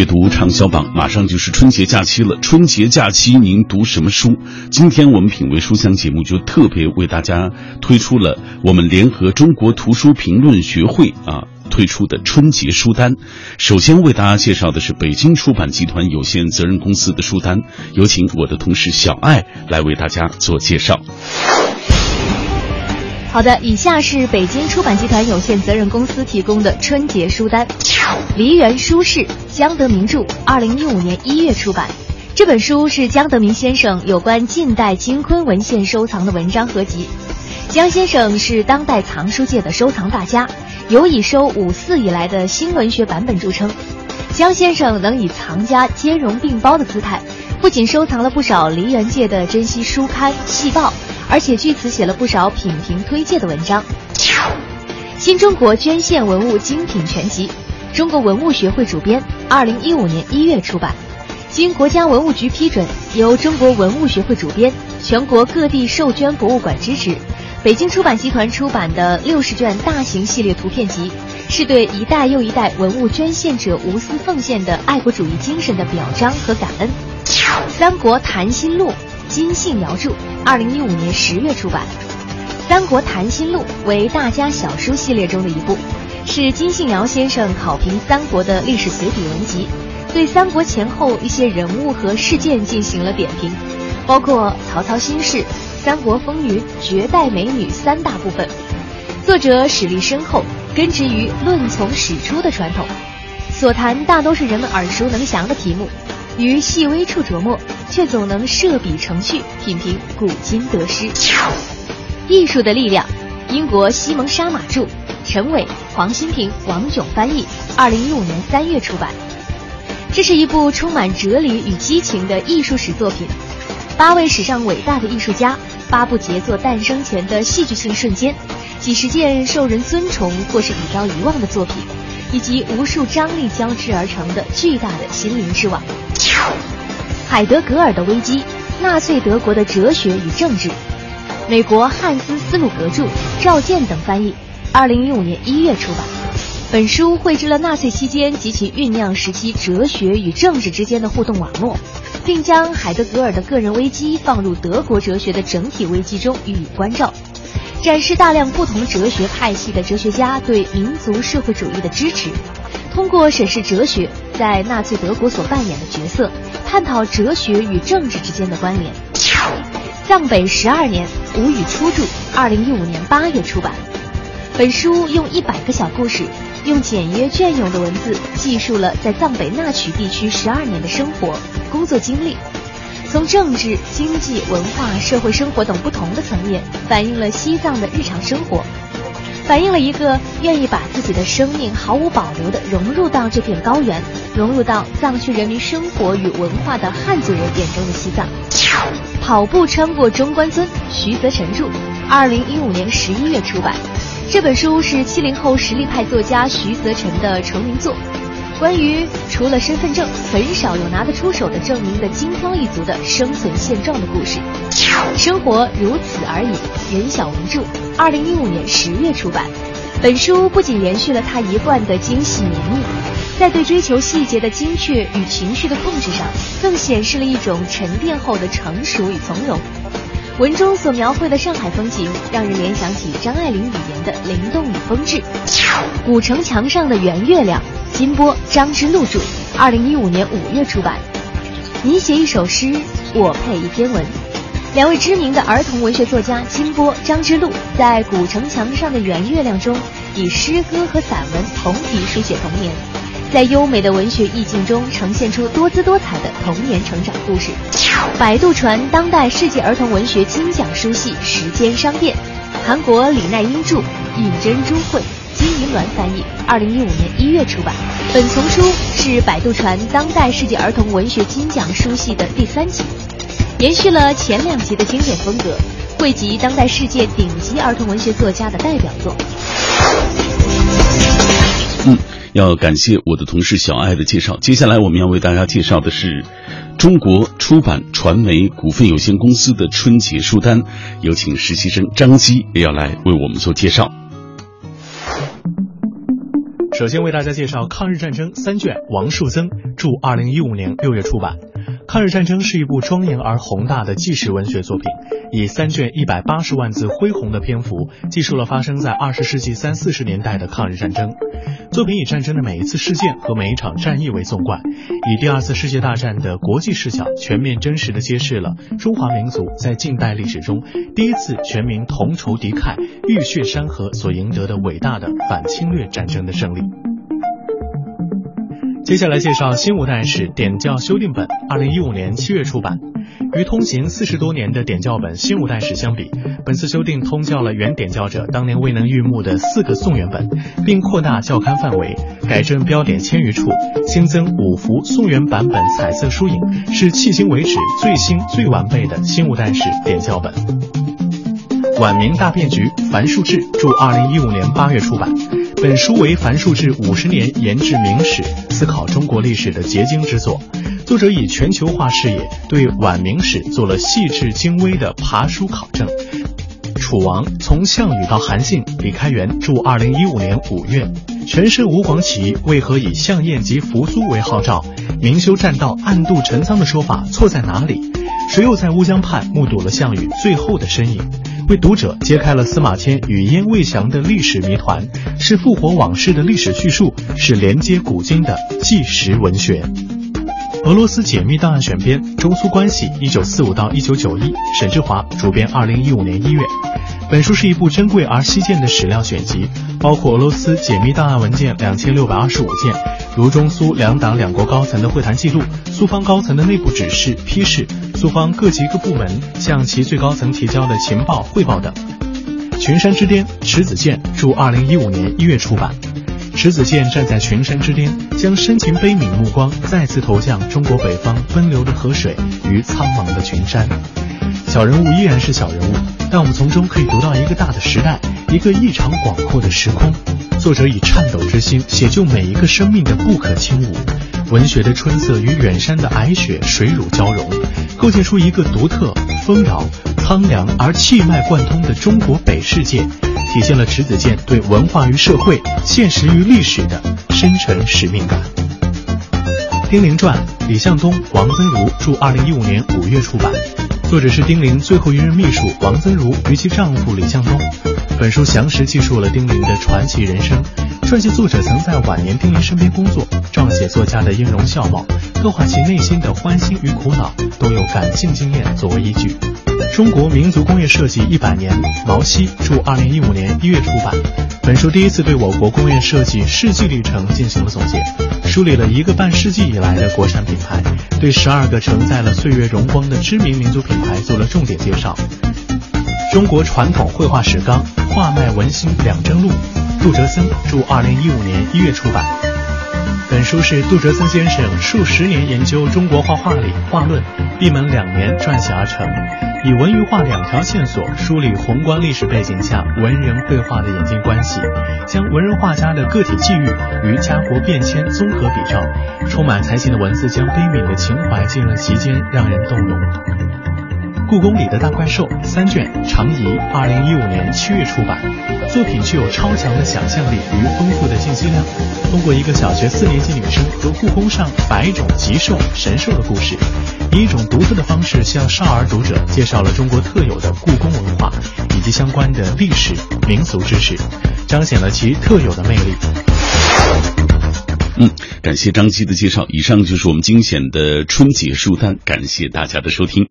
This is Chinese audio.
阅读畅销榜，马上就是春节假期了。春节假期您读什么书？今天我们品味书香节目就特别为大家推出了我们联合中国图书评论学会啊推出的春节书单。首先为大家介绍的是北京出版集团有限责任公司的书单，有请我的同事小爱来为大家做介绍。好的，以下是北京出版集团有限责任公司提供的春节书单。梨园书市，江德明著，二零一五年一月出版。这本书是江德明先生有关近代京昆文献收藏的文章合集。江先生是当代藏书界的收藏大家，有以收五四以来的新文学版本著称。江先生能以藏家兼容并包的姿态，不仅收藏了不少梨园界的珍稀书刊细报。而且据此写了不少品评推介的文章。新中国捐献文物精品全集，中国文物学会主编，二零一五年一月出版。经国家文物局批准，由中国文物学会主编，全国各地受捐博物馆支持。北京出版集团出版的六十卷大型系列图片集，是对一代又一代文物捐献者无私奉献的爱国主义精神的表彰和感恩。《三国谈心录》。金信尧著，二零一五年十月出版，《三国谈心录》为大家小书系列中的一部，是金信尧先生考评三国的历史随笔文集，对三国前后一些人物和事件进行了点评，包括曹操心事、三国风云、绝代美女三大部分。作者史力深厚，根植于论从史出的传统，所谈大都是人们耳熟能详的题目。于细微处琢磨，却总能设笔成趣，品评古今得失。艺术的力量，英国西蒙沙马著，陈伟、黄新平、王炯翻译，二零一五年三月出版。这是一部充满哲理与激情的艺术史作品，八位史上伟大的艺术家，八部杰作诞生前的戏剧性瞬间，几十件受人尊崇或是已遭遗忘的作品。以及无数张力交织而成的巨大的心灵之网。海德格尔的危机，纳粹德国的哲学与政治，美国汉斯·斯鲁格著，赵健等翻译，二零一五年一月出版。本书绘制了纳粹期间及其酝酿时期哲学与政治之间的互动网络，并将海德格尔的个人危机放入德国哲学的整体危机中予以关照。展示大量不同哲学派系的哲学家对民族社会主义的支持，通过审视哲学在纳粹德国所扮演的角色，探讨哲学与政治之间的关联。藏北十二年，吴语初著，二零一五年八月出版。本书用一百个小故事，用简约隽永的文字，记述了在藏北纳曲地区十二年的生活、工作经历。从政治、经济、文化、社会生活等不同的层面，反映了西藏的日常生活，反映了一个愿意把自己的生命毫无保留地融入到这片高原，融入到藏区人民生活与文化的汉族人眼中的西藏。跑步穿过中关村，徐泽辰著，二零一五年十一月出版。这本书是七零后实力派作家徐泽辰的成名作。关于除了身份证，很少有拿得出手的证明的精挑一族的生存现状的故事，生活如此而已。任小文著，二零一五年十月出版。本书不仅延续了他一贯的精细绵密，在对追求细节的精确与情绪的控制上，更显示了一种沉淀后的成熟与从容。文中所描绘的上海风景，让人联想起张爱玲语言的灵动与风致。古城墙上的圆月亮。金波、张之路著，二零一五年五月出版。你写一首诗，我配一篇文。两位知名的儿童文学作家金波、张之路，在《古城墙上的圆月亮》中，以诗歌和散文同题书写童年，在优美的文学意境中呈现出多姿多彩的童年成长故事。百度传当代世界儿童文学金奖书系《时间商店》，韩国李奈英著，尹珍珠绘。金银鸾翻译，二零一五年一月出版。本丛书是百度传当代世界儿童文学金奖书系的第三集，延续了前两集的经典风格，汇集当代世界顶级儿童文学作家的代表作。嗯，要感谢我的同事小爱的介绍。接下来我们要为大家介绍的是中国出版传媒股份有限公司的春节书单，有请实习生张基也要来为我们做介绍。首先为大家介绍抗日战争三卷，王树增著，二零一五年六月出版。抗日战争是一部庄严而宏大的纪实文学作品，以三卷一百八十万字恢宏的篇幅，记述了发生在二十世纪三四十年代的抗日战争。作品以战争的每一次事件和每一场战役为纵贯，以第二次世界大战的国际视角，全面真实的揭示了中华民族在近代历史中第一次全民同仇敌忾、浴血山河所赢得的伟大的反侵略战争的胜利。接下来介绍《新五代史点教修订本》，二零一五年七月出版。与通行四十多年的点教本《新五代史》相比，本次修订通教了原点教者当年未能预目的四个宋元本，并扩大教刊范围，改正标点千余处，新增五幅宋元版本彩色书影，是迄今为止最新最完备的《新五代史》点教本。晚明大变局，樊树志著，二零一五年八月出版。本书为樊树志五十年研制明史、思考中国历史的结晶之作。作者以全球化视野，对晚明史做了细致精微的爬书考证。楚王从项羽到韩信，李开元著，二零一五年五月。陈胜吴广起义为何以项燕及扶苏为号召？明修栈道，暗度陈仓的说法错在哪里？谁又在乌江畔目睹了项羽最后的身影？为读者揭开了司马迁语焉未详的历史谜团，是复活往事的历史叙述，是连接古今的纪实文学。俄罗斯解密档案选编，中苏关系一九四五到一九九一，沈志华主编，二零一五年一月。本书是一部珍贵而稀见的史料选集，包括俄罗斯解密档案文件两千六百二十五件，如中苏两党两国高层的会谈记录、苏方高层的内部指示批示、苏方各级各部门向其最高层提交的情报汇报等。群山之巅，迟子建著，二零一五年一月出版。迟子建站在群山之巅，将深情悲悯目光再次投向中国北方奔流的河水与苍茫的群山。小人物依然是小人物，但我们从中可以读到一个大的时代，一个异常广阔的时空。作者以颤抖之心写就每一个生命的不可轻侮，文学的春色与远山的皑雪水乳交融，构建出一个独特、丰饶、苍凉而气脉贯通的中国北世界，体现了迟子建对文化与社会、现实与历史的深沉使命感。《丁玲传》，李向东、王增如著，二零一五年五月出版。作者是丁玲最后一任秘书王增如与其丈夫李向东。本书详实记述了丁玲的传奇人生，撰写作者曾在晚年丁玲身边工作，撰写作家的音容笑貌，刻画其内心的欢欣与苦恼，都有感性经验作为依据。中国民族工业设计一百年，毛希著，二零一五年一月出版。本书第一次对我国工业设计世纪历程进行了总结，梳理了一个半世纪以来的国产品牌，对十二个承载了岁月荣光的知名民族品牌做了重点介绍。中国传统绘画史纲，画脉文心两征录，杜哲森著，二零一五年一月出版。本书是杜哲森先生数十年研究中国画画理画论，闭门两年撰写而成。以文与画两条线索梳理宏观历史背景下文人绘画的演进关系，将文人画家的个体际遇与家国变迁综合比照，充满才情的文字将悲悯的情怀进了其间，让人动容。故宫里的大怪兽三卷，长仪二零一五年七月出版。作品具有超强的想象力与丰富的信息量，通过一个小学四年级女生和故宫上百种极兽神兽的故事。以一种独特的方式向少儿读者介绍了中国特有的故宫文化以及相关的历史民俗知识，彰显了其特有的魅力。嗯，感谢张基的介绍。以上就是我们精选的春节书单，感谢大家的收听。